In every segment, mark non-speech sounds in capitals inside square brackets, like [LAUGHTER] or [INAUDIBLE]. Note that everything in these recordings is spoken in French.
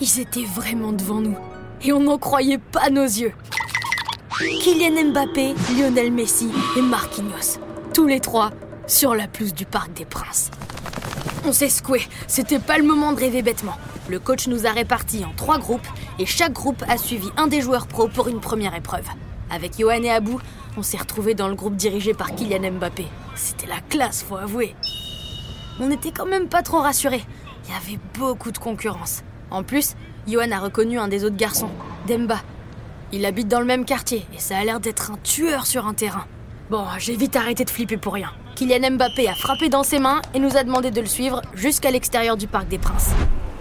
Ils étaient vraiment devant nous. Et on n'en croyait pas nos yeux. Kylian Mbappé, Lionel Messi et Marquinhos. Tous les trois sur la pelouse du Parc des Princes. On s'est secoué, c'était pas le moment de rêver bêtement. Le coach nous a répartis en trois groupes et chaque groupe a suivi un des joueurs pros pour une première épreuve. Avec Johan et Abou, on s'est retrouvés dans le groupe dirigé par Kylian Mbappé. C'était la classe, faut avouer. On n'était quand même pas trop rassurés. Il y avait beaucoup de concurrence. En plus, Johan a reconnu un des autres garçons, Demba. Il habite dans le même quartier et ça a l'air d'être un tueur sur un terrain. Bon, j'ai vite arrêté de flipper pour rien. Kylian Mbappé a frappé dans ses mains et nous a demandé de le suivre jusqu'à l'extérieur du Parc des Princes.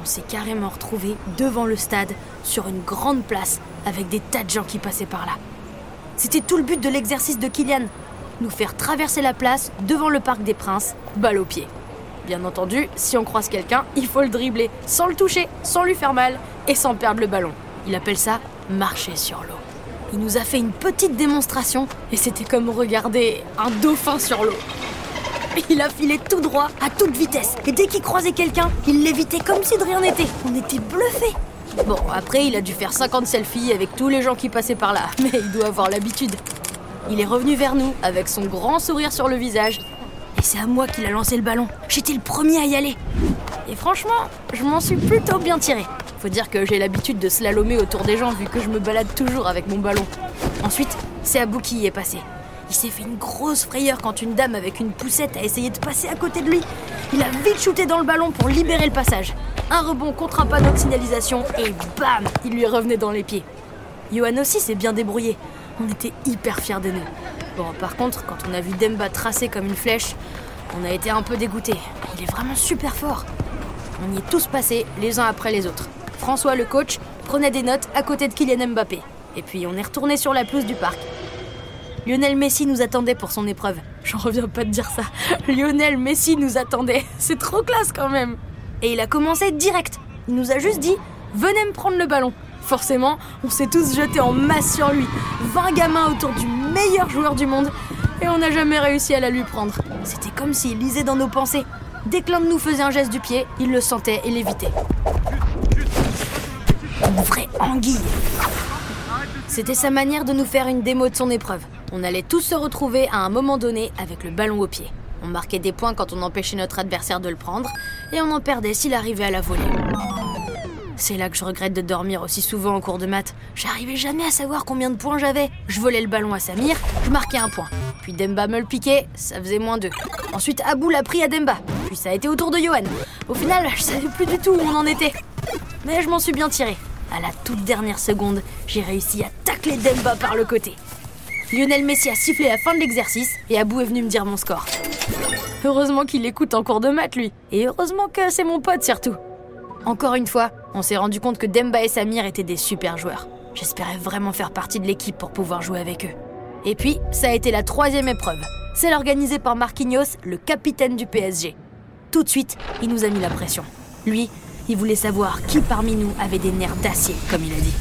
On s'est carrément retrouvé devant le stade, sur une grande place, avec des tas de gens qui passaient par là. C'était tout le but de l'exercice de Kylian, nous faire traverser la place devant le Parc des Princes, balle au pied. Bien entendu, si on croise quelqu'un, il faut le dribbler, sans le toucher, sans lui faire mal et sans perdre le ballon. Il appelle ça marcher sur l'eau. Il nous a fait une petite démonstration et c'était comme regarder un dauphin sur l'eau. Il a filé tout droit, à toute vitesse, et dès qu'il croisait quelqu'un, il l'évitait comme si de rien n'était. On était bluffés. Bon, après, il a dû faire 50 selfies avec tous les gens qui passaient par là, [LAUGHS] mais il doit avoir l'habitude. Il est revenu vers nous avec son grand sourire sur le visage. Et c'est à moi qu'il a lancé le ballon. J'étais le premier à y aller. Et franchement, je m'en suis plutôt bien tiré. Faut dire que j'ai l'habitude de slalomer autour des gens vu que je me balade toujours avec mon ballon. Ensuite, c'est Abou qui y est passé. Il s'est fait une grosse frayeur quand une dame avec une poussette a essayé de passer à côté de lui. Il a vite shooté dans le ballon pour libérer le passage. Un rebond contre un panneau de signalisation et bam Il lui revenait dans les pieds. Johan aussi s'est bien débrouillé. On était hyper fiers de nous. Bon, par contre, quand on a vu Demba tracer comme une flèche, on a été un peu dégoûtés. Il est vraiment super fort. On y est tous passés, les uns après les autres. François, le coach, prenait des notes à côté de Kylian Mbappé. Et puis on est retourné sur la pelouse du parc. Lionel Messi nous attendait pour son épreuve. J'en reviens pas de dire ça. [LAUGHS] Lionel Messi nous attendait. C'est trop classe quand même. Et il a commencé direct. Il nous a juste dit Venez me prendre le ballon. Forcément, on s'est tous jetés en masse sur lui. 20 gamins autour du meilleur joueur du monde. Et on n'a jamais réussi à la lui prendre. C'était comme s'il lisait dans nos pensées. Dès que l'un de nous faisait un geste du pied, il le sentait et l'évitait. Une vraie anguille. C'était sa manière de nous faire une démo de son épreuve. On allait tous se retrouver à un moment donné avec le ballon au pied. On marquait des points quand on empêchait notre adversaire de le prendre, et on en perdait s'il arrivait à la voler. C'est là que je regrette de dormir aussi souvent en cours de maths. J'arrivais jamais à savoir combien de points j'avais. Je volais le ballon à Samir, je marquais un point. Puis Demba me le piquait, ça faisait moins deux. Ensuite Abou l'a pris à Demba. Puis ça a été au tour de Johan. Au final, je savais plus du tout où on en était. Mais je m'en suis bien tiré. À la toute dernière seconde, j'ai réussi à tacler Demba par le côté. Lionel Messi a sifflé la fin de l'exercice et Abou est venu me dire mon score. Heureusement qu'il écoute en cours de maths, lui. Et heureusement que c'est mon pote surtout. Encore une fois, on s'est rendu compte que Demba et Samir étaient des super joueurs. J'espérais vraiment faire partie de l'équipe pour pouvoir jouer avec eux. Et puis, ça a été la troisième épreuve, celle organisée par Marquinhos, le capitaine du PSG. Tout de suite, il nous a mis la pression. Lui, il voulait savoir qui parmi nous avait des nerfs d'acier, comme il a dit.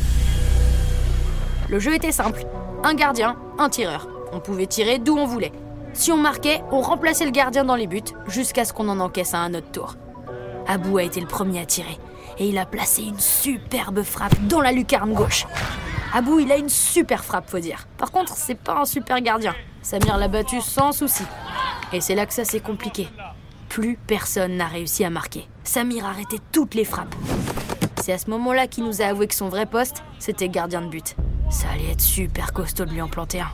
Le jeu était simple. Un gardien, un tireur. On pouvait tirer d'où on voulait. Si on marquait, on remplaçait le gardien dans les buts jusqu'à ce qu'on en encaisse à un autre tour. Abou a été le premier à tirer et il a placé une superbe frappe dans la lucarne gauche. Abou, il a une super frappe, faut dire. Par contre, c'est pas un super gardien. Samir l'a battu sans souci. Et c'est là que ça s'est compliqué. Plus personne n'a réussi à marquer. Samir a arrêté toutes les frappes. C'est à ce moment-là qu'il nous a avoué que son vrai poste, c'était gardien de but. Ça allait être super costaud de lui en planter un.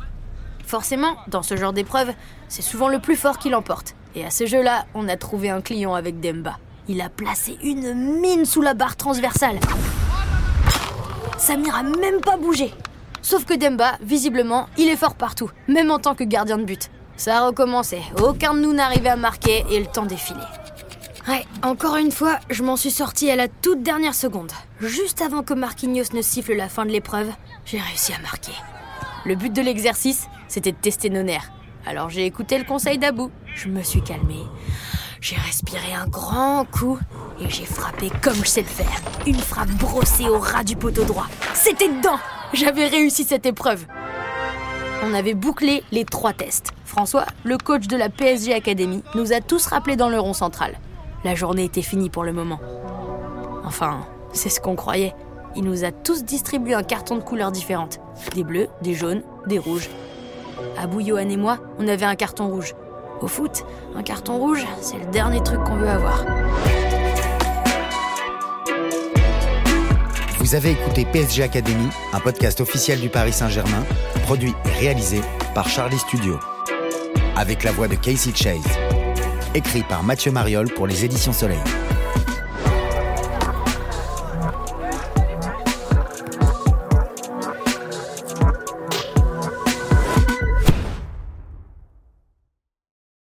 Forcément, dans ce genre d'épreuve, c'est souvent le plus fort qui l'emporte. Et à ce jeu-là, on a trouvé un client avec Demba. Il a placé une mine sous la barre transversale. Samir a même pas bougé. Sauf que Demba, visiblement, il est fort partout, même en tant que gardien de but. Ça a recommencé. Aucun de nous n'arrivait à marquer et le temps défilait. Ouais, encore une fois, je m'en suis sorti à la toute dernière seconde. Juste avant que Marquinhos ne siffle la fin de l'épreuve, j'ai réussi à marquer. Le but de l'exercice, c'était de tester nos nerfs. Alors j'ai écouté le conseil d'Abou. Je me suis calmée. J'ai respiré un grand coup et j'ai frappé comme je sais le faire. Une frappe brossée au ras du poteau droit. C'était dedans J'avais réussi cette épreuve. On avait bouclé les trois tests. François, le coach de la PSG Academy, nous a tous rappelés dans le rond central. La journée était finie pour le moment. Enfin, C'est ce qu'on croyait. Il nous a tous distribué un carton de couleurs différentes. Des bleus, des jaunes, des rouges. Abou, Johan et moi, on avait un carton rouge. Au foot, un carton rouge, c'est le dernier truc qu'on veut avoir. Vous avez écouté PSG Academy, un podcast officiel du Paris Saint-Germain, produit et réalisé par Charlie Studio. Avec la voix de Casey Chase. Écrit par Mathieu Mariol pour les éditions Soleil.